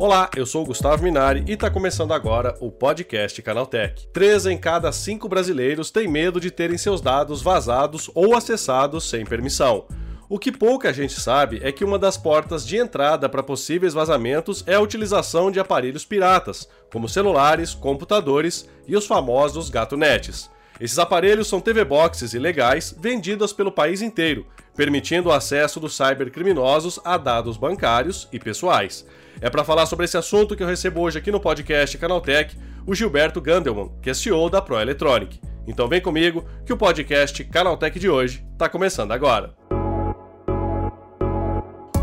Olá, eu sou o Gustavo Minari e está começando agora o podcast Canaltech. Três em cada cinco brasileiros têm medo de terem seus dados vazados ou acessados sem permissão. O que pouca gente sabe é que uma das portas de entrada para possíveis vazamentos é a utilização de aparelhos piratas, como celulares, computadores e os famosos gatonetes. Esses aparelhos são TV boxes ilegais vendidas pelo país inteiro, permitindo o acesso dos cybercriminosos a dados bancários e pessoais. É para falar sobre esse assunto que eu recebo hoje aqui no podcast Canaltech o Gilberto Gandelman, que é CEO da ProElectronic. Então vem comigo que o podcast Canaltech de hoje está começando agora.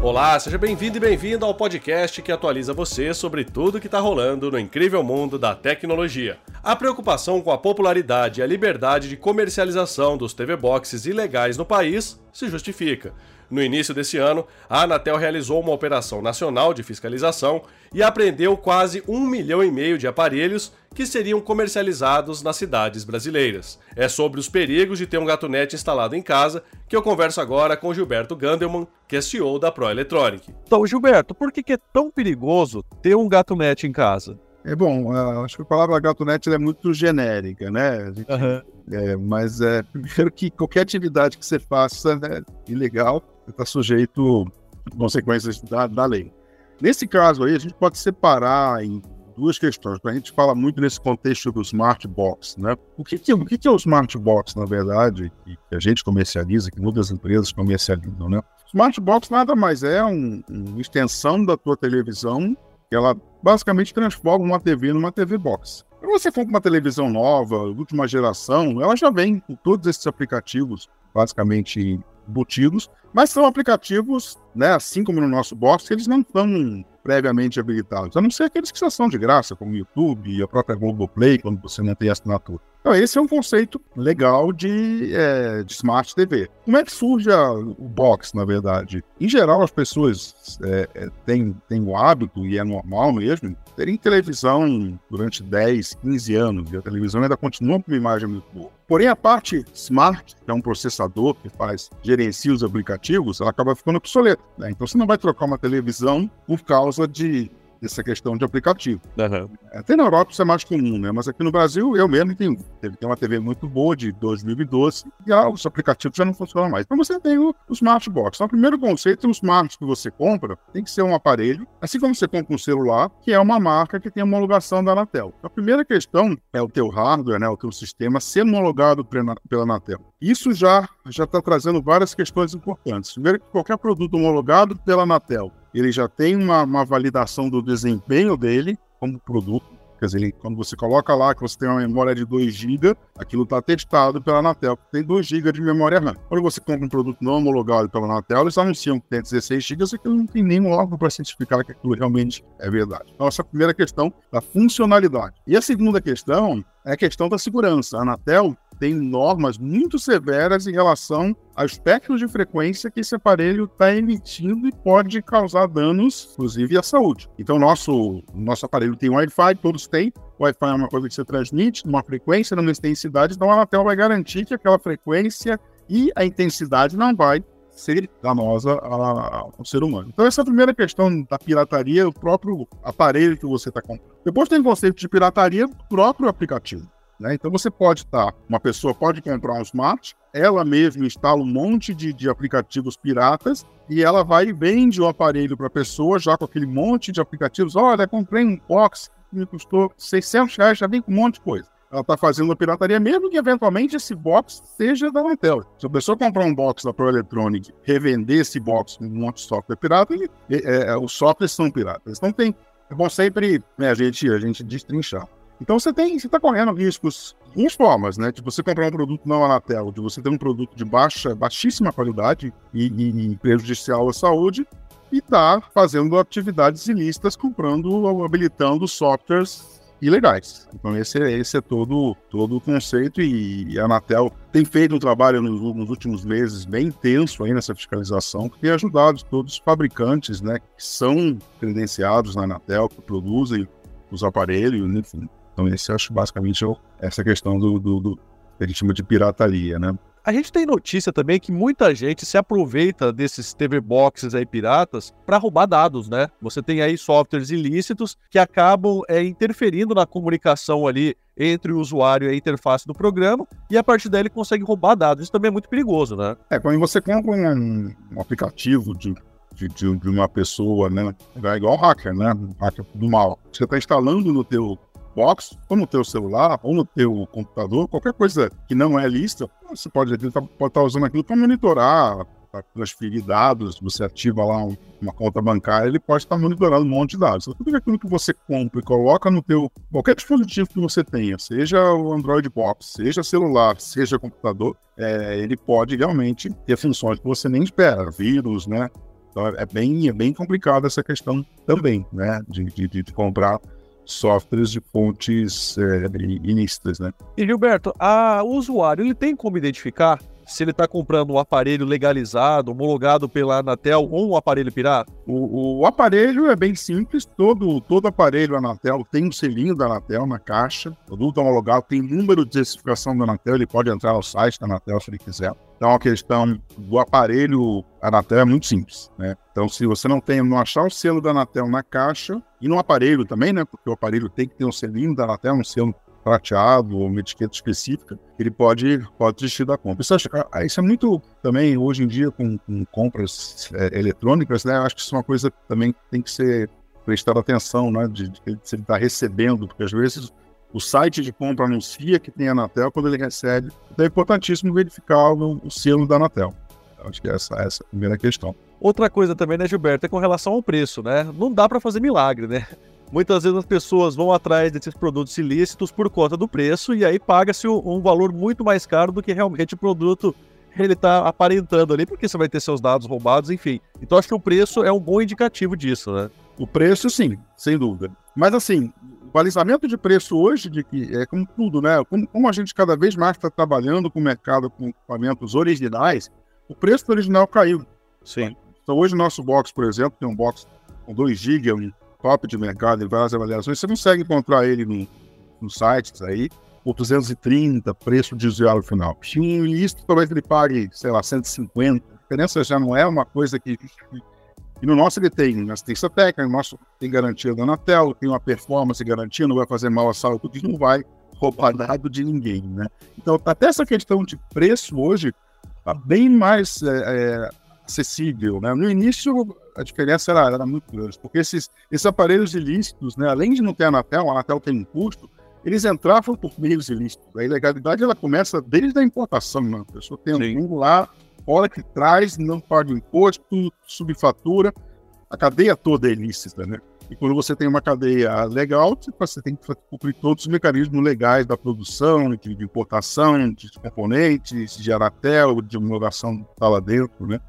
Olá, seja bem-vindo e bem-vinda ao podcast que atualiza você sobre tudo que está rolando no incrível mundo da tecnologia. A preocupação com a popularidade e a liberdade de comercialização dos TV Boxes ilegais no país se justifica. No início desse ano, a Anatel realizou uma operação nacional de fiscalização e apreendeu quase um milhão e meio de aparelhos que seriam comercializados nas cidades brasileiras. É sobre os perigos de ter um gatunete instalado em casa que eu converso agora com Gilberto Gandelman, que é CEO da Proelectronic. Então, Gilberto, por que é tão perigoso ter um gatunete em casa? É bom, acho que a palavra gatunete é muito genérica, né? Gente, uhum. é, mas é primeiro que qualquer atividade que você faça né, ilegal está sujeito a consequências da, da lei. Nesse caso aí, a gente pode separar em duas questões. A gente fala muito nesse contexto do smart box, né? O que, que, o que, que é o smart box, na verdade, que a gente comercializa, que muitas empresas comercializam, né? Smart box nada mais é um, uma extensão da tua televisão ela basicamente transforma uma TV numa TV box. Quando você for com uma televisão nova, última geração, ela já vem com todos esses aplicativos basicamente embutidos, mas são aplicativos, né, assim como no nosso box, eles não estão previamente habilitados, a não ser aqueles que já são de graça, como o YouTube e a própria Globoplay, quando você não tem assinatura. Então, esse é um conceito legal de, é, de Smart TV. Como é que surge a, o box, na verdade? Em geral, as pessoas é, é, têm, têm o hábito, e é normal mesmo, terem televisão durante 10, 15 anos, e a televisão ainda continua com uma imagem muito boa. Porém, a parte smart, que é um processador que faz, gerencia os aplicativos, ela acaba ficando obsoleta. Né? Então, você não vai trocar uma televisão por causa de essa questão de aplicativo. Uhum. Até na Europa isso é mais comum, né? Mas aqui no Brasil, eu mesmo tenho, tenho uma TV muito boa de 2012 e ah, os aplicativos já não funcionam mais. Então você tem o, o Smart Box. Então, o primeiro conceito, o Smart que você compra tem que ser um aparelho, assim como você compra um celular, que é uma marca que tem homologação da Anatel. Então, a primeira questão é o teu hardware, né? O teu sistema ser homologado pela Anatel. Isso já já está trazendo várias questões importantes. Primeiro, qualquer produto homologado pela Anatel ele já tem uma, uma validação do desempenho dele como produto. Quer dizer, quando você coloca lá que você tem uma memória de 2 GB, aquilo está testado pela Anatel, tem 2 GB de memória RAM. Quando você compra um produto não homologado pela Anatel, eles anunciam que tem 16 GB, e que não tem nenhum órgão para certificar que aquilo realmente é verdade. Então, essa é a primeira questão da funcionalidade. E a segunda questão é a questão da segurança. A Anatel tem normas muito severas em relação ao espectro de frequência que esse aparelho está emitindo e pode causar danos, inclusive à saúde. Então, nosso, nosso aparelho tem Wi-Fi, todos têm. Wi-Fi é uma coisa que você transmite numa frequência, numa intensidade, então a Anatel vai garantir que aquela frequência e a intensidade não vai ser danosa ao ser humano. Então, essa é a primeira questão da pirataria, o próprio aparelho que você está comprando. Depois tem o conceito de pirataria do próprio aplicativo. Né? Então você pode estar, tá, uma pessoa pode comprar um smart, ela mesma instala um monte de, de aplicativos piratas e ela vai e vende o aparelho para a pessoa já com aquele monte de aplicativos. Olha, comprei um box que me custou 600 reais, já vem com um monte de coisa. Ela está fazendo a pirataria, mesmo que eventualmente esse box seja da Intel. Se a pessoa comprar um box da Pro Electronic, revender esse box com um monte de software pirata, ele, é, é, os softwares são piratas. Então tem, é bom sempre né, a, gente, a gente destrinchar. Então você tem, você está correndo riscos de duas formas, né? De você comprar um produto não Anatel, de você ter um produto de baixa, baixíssima qualidade e, e, e prejudicial à saúde, e tá fazendo atividades ilícitas, comprando, habilitando softwares ilegais. Então esse, é, esse é todo, todo o conceito e a Anatel tem feito um trabalho nos, nos, últimos meses bem intenso aí nessa fiscalização, que tem ajudado todos os fabricantes, né, que são credenciados na Anatel, que produzem os aparelhos, enfim, então, esse acho basicamente essa questão do, do, do que a gente chama de pirataria, né? A gente tem notícia também que muita gente se aproveita desses TV Boxes aí piratas para roubar dados, né? Você tem aí softwares ilícitos que acabam é, interferindo na comunicação ali entre o usuário e a interface do programa e a partir daí ele consegue roubar dados. Isso também é muito perigoso, né? É, quando você compra um, um aplicativo de, de, de, uma pessoa, né? É igual hacker, né? Hacker do mal. Você está instalando no teu box, ou no teu celular, ou no teu computador, qualquer coisa que não é lista, você pode tá, estar tá usando aquilo para monitorar, para transferir dados, você ativa lá um, uma conta bancária, ele pode estar monitorando um monte de dados. Então, tudo aquilo que você compra e coloca no teu qualquer dispositivo que você tenha, seja o Android Box, seja celular, seja computador, é, ele pode realmente ter funções que você nem espera, vírus, né? Então é bem, é bem complicado essa questão também, né? De, de, de comprar softwares de fontes é, ilícitas, né? E Gilberto, a, o usuário ele tem como identificar se ele está comprando um aparelho legalizado, homologado pela Anatel ou um aparelho pirata? O, o, aparelho é bem simples, todo, todo aparelho Anatel tem um selinho da Anatel na caixa, produto homologado, tem número de certificação da Anatel, ele pode entrar no site da Anatel se ele quiser. Então a questão do aparelho Anatel é muito simples, né? Então se você não tem, não achar o selo da Anatel na caixa, e no aparelho também, né? Porque o aparelho tem que ter um selinho da Anatel, um selo prateado ou uma etiqueta específica, ele pode, pode desistir da compra. Isso, ah, isso é muito também, hoje em dia, com, com compras é, eletrônicas, né? Acho que isso é uma coisa que também tem que ser prestada atenção, né? De, de, de se ele está recebendo, porque às vezes o site de compra anuncia que tem a Anatel quando ele recebe. Então é importantíssimo verificar o, o selo da Anatel. Acho que essa, essa é a primeira questão. Outra coisa também, né, Gilberto, é com relação ao preço, né? Não dá para fazer milagre, né? Muitas vezes as pessoas vão atrás desses produtos ilícitos por conta do preço e aí paga-se um valor muito mais caro do que realmente o produto ele está aparentando ali, porque você vai ter seus dados roubados, enfim. Então acho que o preço é um bom indicativo disso, né? O preço, sim, sem dúvida. Mas assim, o balizamento de preço hoje, de que é como tudo, né? Como, como a gente cada vez mais está trabalhando com o mercado com equipamentos originais, o preço do original caiu. Sim. Então hoje o nosso box, por exemplo, tem um box com 2 GB, top de mercado em várias avaliações, você consegue encontrar ele no, nos sites aí por 230, preço de usuário final. Se um ilícito, talvez ele pague, sei lá, 150. A diferença já não é uma coisa que. E no nosso ele tem assistência técnica, no nosso tem garantia da Anatel, tem uma performance garantia, não vai fazer mal à saúde, não vai roubar nada de ninguém, né? Então, até essa questão de preço hoje está bem mais é, é, acessível, né? No início, a diferença era, era muito grande, porque esses, esses aparelhos ilícitos, né, além de não ter Anatel, a Anatel tem um custo, eles entravam por meios ilícitos. A ilegalidade ela começa desde a importação, né? A pessoa tem um lá, hora que traz, não paga imposto, subfatura, a cadeia toda é ilícita, né? E quando você tem uma cadeia legal, você tem que cumprir todos os mecanismos legais da produção, de importação, de componentes, de Anatel, de homologação está lá dentro, né?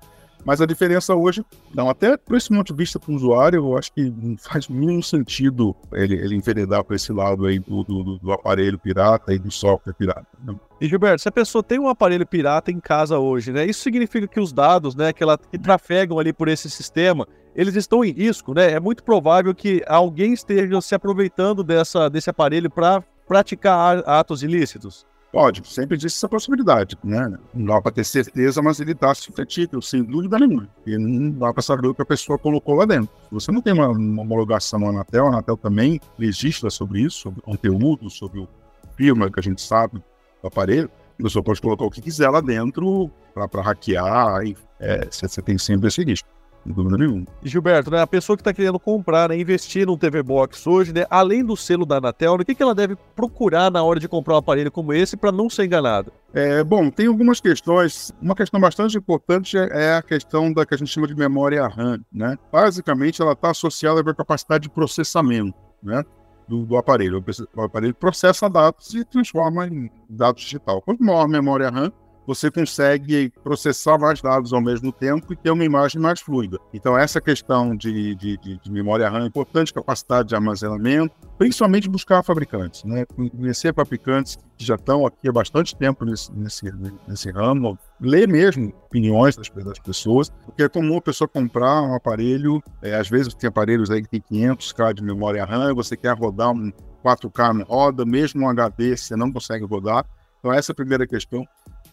Mas a diferença hoje, não, até por esse ponto de vista para o usuário, eu acho que não faz mínimo sentido ele, ele enveredar para esse lado aí do, do, do, aparelho pirata e do software pirata. Né? E Gilberto, se a pessoa tem um aparelho pirata em casa hoje, né? Isso significa que os dados, né, que, ela, que trafegam ali por esse sistema, eles estão em risco, né? É muito provável que alguém esteja se aproveitando dessa, desse aparelho para praticar atos ilícitos. Pode, sempre existe essa possibilidade, né? Não dá para ter certeza, mas ele está suscetível, sem dúvida nenhuma. E não dá para saber o que a pessoa colocou lá dentro. Se você não tem uma, uma homologação na Anatel, a Anatel também legisla sobre isso, sobre conteúdo, sobre o firma que a gente sabe do aparelho. A pessoa pode colocar o que quiser lá dentro para hackear, e é, você tem sempre esse risco dúvida nenhuma. Gilberto, né, a pessoa que está querendo comprar, né, investir num TV Box hoje, né, além do selo da Anatel, o que, que ela deve procurar na hora de comprar um aparelho como esse para não ser enganada? É, bom, tem algumas questões. Uma questão bastante importante é a questão da que a gente chama de memória RAM. Né? Basicamente, ela está associada à capacidade de processamento né, do, do, aparelho. O aparelho processa dados e transforma em dados digital. Quanto maior a memória RAM, você consegue processar mais dados ao mesmo tempo e ter uma imagem mais fluida. Então, essa questão de, de, de, memória RAM é importante, capacidade de armazenamento, principalmente buscar fabricantes, né? Conhecer fabricantes que já estão aqui há bastante tempo nesse, nesse, nesse ramo, ler mesmo opiniões das, das pessoas, porque é comum a pessoa comprar um aparelho, é, às vezes tem aparelhos aí que tem 500K de memória RAM, você quer rodar um 4K, roda, mesmo um HD você não consegue rodar. Então, essa é a primeira questão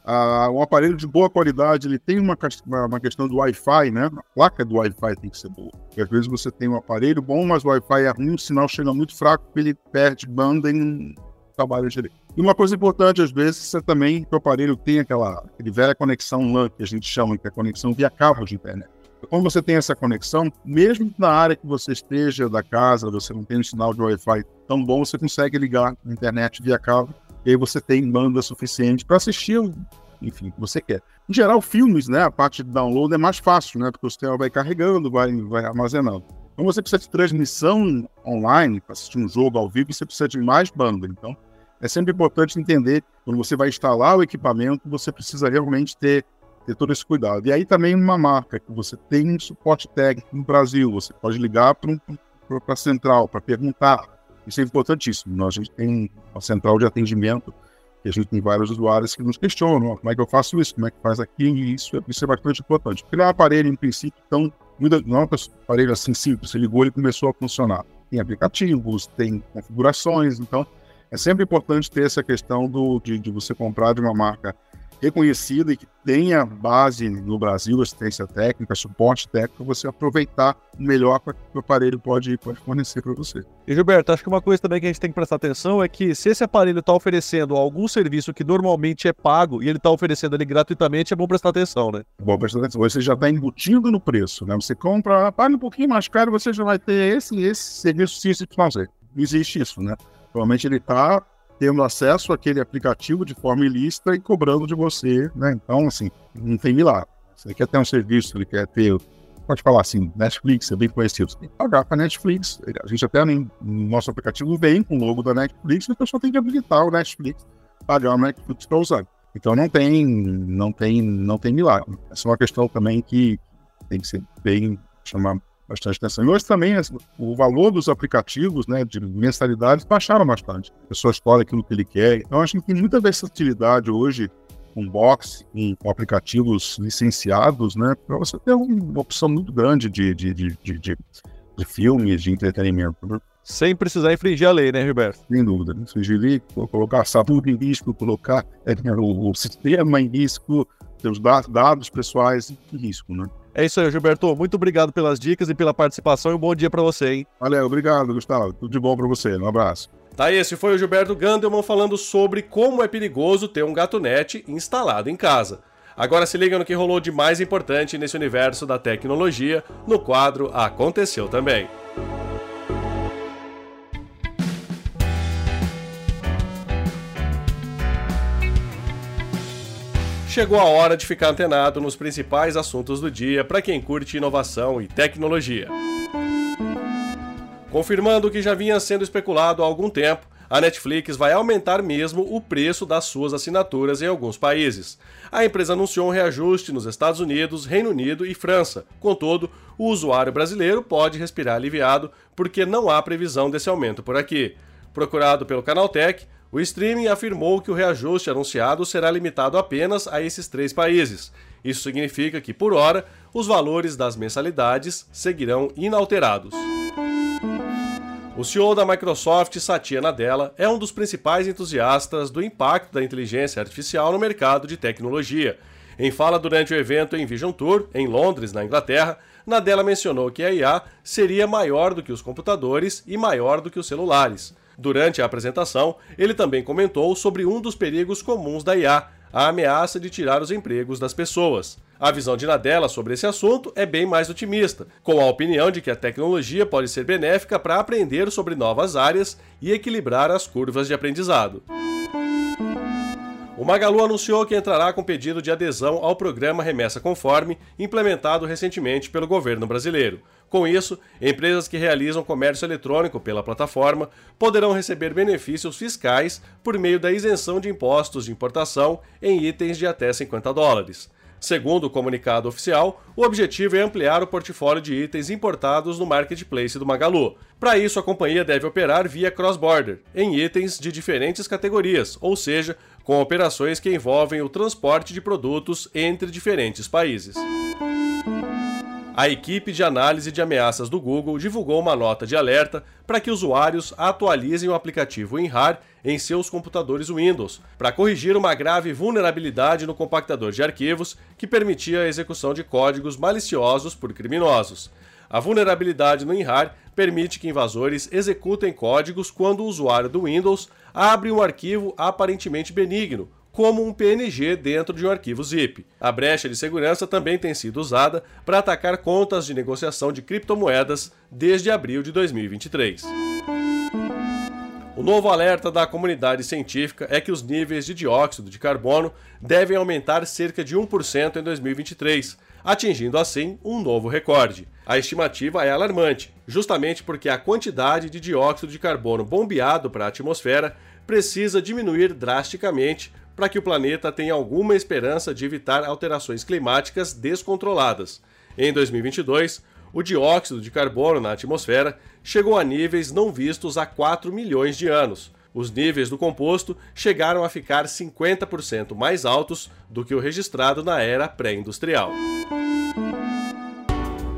Ah, um aparelho de boa qualidade, ele tem uma, uma questão do Wi-Fi, né? A placa do Wi-Fi tem que ser boa. Porque às vezes você tem um aparelho bom, mas o Wi-Fi é ruim, o sinal chega muito fraco, ele perde banda e não trabalha direito. E uma coisa importante, às vezes, é também que o aparelho tem aquela, aquele velha conexão LAN, que a gente chama, que é a conexão via cabo de internet. Então, quando você tem essa conexão, mesmo na área que você esteja da casa, você não tem um sinal de Wi-Fi tão bom, você consegue ligar a internet via cabo e aí você tem banda suficiente para assistir, enfim, o que você quer. Em geral, filmes, né, a parte de download é mais fácil, né, porque o sistema vai carregando, vai, vai armazenando. Então você precisa de transmissão online para assistir um jogo ao vivo, você precisa de mais banda. Então é sempre importante entender quando você vai instalar o equipamento, você precisa realmente ter ter todo esse cuidado. E aí também uma marca que você tem um suporte técnico no Brasil, você pode ligar para a central para perguntar isso é importantíssimo. Nós, a gente tem uma central de atendimento e a gente tem vários usuários que nos questionam como é que eu faço isso, como é que faz aqui, e isso, é, isso é bastante importante. Porque não é um aparelho, em princípio, tão, não é um aparelho assim simples, você ligou e começou a funcionar. Tem aplicativos, tem configurações, então é sempre importante ter essa questão do, de, de você comprar de uma marca reconhecida e que tenha base no Brasil, assistência técnica, suporte técnico, você aproveitar o melhor que o aparelho pode, pode fornecer para você. E Gilberto, acho que uma coisa também que a gente tem que prestar atenção é que se esse aparelho está oferecendo algum serviço que normalmente é pago e ele está oferecendo ele gratuitamente, é bom prestar atenção, né? É bom prestar atenção. Você já está embutindo no preço, né? Você compra, paga um pouquinho mais caro, você já vai ter esse esse serviço CIS fazer. Não existe isso, né? Provavelmente ele está tendo acesso àquele aplicativo de forma ilícita e cobrando de você, né? Então, assim, não tem milagre. Você quer ter um serviço, ele quer ter, pode falar assim, Netflix é bem conhecido, você tem que pagar para Netflix. A gente até no nosso aplicativo vem com o logo da Netflix, a pessoa tem que habilitar o Netflix, pagar o Netflix para usar. Então não tem, não tem, não tem milagre. Essa é uma questão também que tem que ser bem chamar bastante atenção. E hoje também o valor dos aplicativos, né, de mensalidades, baixaram bastante. A pessoa escolhe aquilo que ele quer. Então, acho que tem muita versatilidade hoje com box, com, aplicativos licenciados, né, para você ter uma opção muito grande de, de, de, de, de, filmes, de entretenimento. Sem precisar infringir a lei, né, Gilberto? Sem dúvida. Infringir lei, colocar a saúde em risco, colocar é, o, o sistema em risco, seus dados pessoais em risco, né? É isso aí, Gilberto. Muito obrigado pelas dicas e pela participação e um bom dia para você, hein? Valeu, obrigado, Gustavo. Tudo de bom para você. Um abraço. Tá, esse foi o Gilberto Gandelman falando sobre como é perigoso ter um gato net instalado em casa. Agora se liga no que rolou de mais importante nesse universo da tecnologia no quadro Aconteceu Também. Chegou a hora de ficar antenado nos principais assuntos do dia para quem curte inovação e tecnologia. Confirmando o que já vinha sendo especulado há algum tempo, a Netflix vai aumentar mesmo o preço das suas assinaturas em alguns países. A empresa anunciou um reajuste nos Estados Unidos, Reino Unido e França. Contudo, o usuário brasileiro pode respirar aliviado porque não há previsão desse aumento por aqui. Procurado pelo Canaltech, o streaming afirmou que o reajuste anunciado será limitado apenas a esses três países. Isso significa que, por hora, os valores das mensalidades seguirão inalterados. O CEO da Microsoft, Satya Nadella, é um dos principais entusiastas do impacto da inteligência artificial no mercado de tecnologia. Em fala durante o evento em Vision Tour, em Londres, na Inglaterra, Nadella mencionou que a IA seria maior do que os computadores e maior do que os celulares. Durante a apresentação, ele também comentou sobre um dos perigos comuns da IA, a ameaça de tirar os empregos das pessoas. A visão de Nadella sobre esse assunto é bem mais otimista, com a opinião de que a tecnologia pode ser benéfica para aprender sobre novas áreas e equilibrar as curvas de aprendizado. O Magalu anunciou que entrará com pedido de adesão ao programa Remessa Conforme, implementado recentemente pelo governo brasileiro. Com isso, empresas que realizam comércio eletrônico pela plataforma poderão receber benefícios fiscais por meio da isenção de impostos de importação em itens de até 50 dólares. Segundo o comunicado oficial, o objetivo é ampliar o portfólio de itens importados no marketplace do Magalu. Para isso, a companhia deve operar via cross-border, em itens de diferentes categorias, ou seja, com operações que envolvem o transporte de produtos entre diferentes países. A equipe de análise de ameaças do Google divulgou uma nota de alerta para que usuários atualizem o aplicativo WinRAR em seus computadores Windows, para corrigir uma grave vulnerabilidade no compactador de arquivos que permitia a execução de códigos maliciosos por criminosos. A vulnerabilidade no WinRAR permite que invasores executem códigos quando o usuário do Windows abre um arquivo aparentemente benigno, como um PNG dentro de um arquivo zip. A brecha de segurança também tem sido usada para atacar contas de negociação de criptomoedas desde abril de 2023. O novo alerta da comunidade científica é que os níveis de dióxido de carbono devem aumentar cerca de 1% em 2023, atingindo assim um novo recorde. A estimativa é alarmante, justamente porque a quantidade de dióxido de carbono bombeado para a atmosfera precisa diminuir drasticamente para que o planeta tenha alguma esperança de evitar alterações climáticas descontroladas. Em 2022, o dióxido de carbono na atmosfera chegou a níveis não vistos há 4 milhões de anos. Os níveis do composto chegaram a ficar 50% mais altos do que o registrado na era pré-industrial.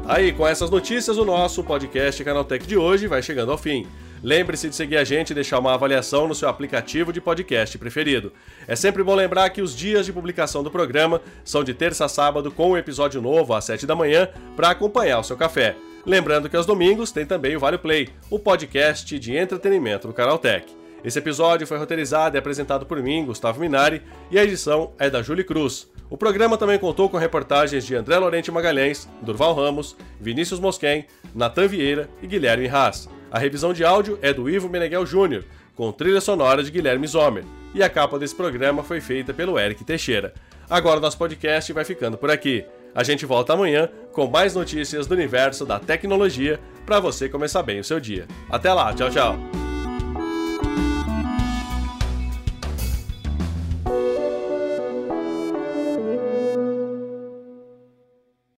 Aí, com essas notícias, o nosso podcast Canaltech de hoje vai chegando ao fim. Lembre-se de seguir a gente e deixar uma avaliação no seu aplicativo de podcast preferido. É sempre bom lembrar que os dias de publicação do programa são de terça a sábado com um episódio novo às 7 da manhã para acompanhar o seu café. Lembrando que aos domingos tem também o Vale Play, o podcast de entretenimento do Canal Tech. Esse episódio foi roteirizado e apresentado por mim, Gustavo Minari, e a edição é da Julie Cruz. O programa também contou com reportagens de André Lorente Magalhães, Durval Ramos, Vinícius Mosquen, Natan Vieira e Guilherme Haas. A revisão de áudio é do Ivo Meneghel Júnior, com trilha sonora de Guilherme Zomer, e a capa desse programa foi feita pelo Eric Teixeira. Agora nosso podcast vai ficando por aqui. A gente volta amanhã com mais notícias do universo da tecnologia para você começar bem o seu dia. Até lá, tchau, tchau.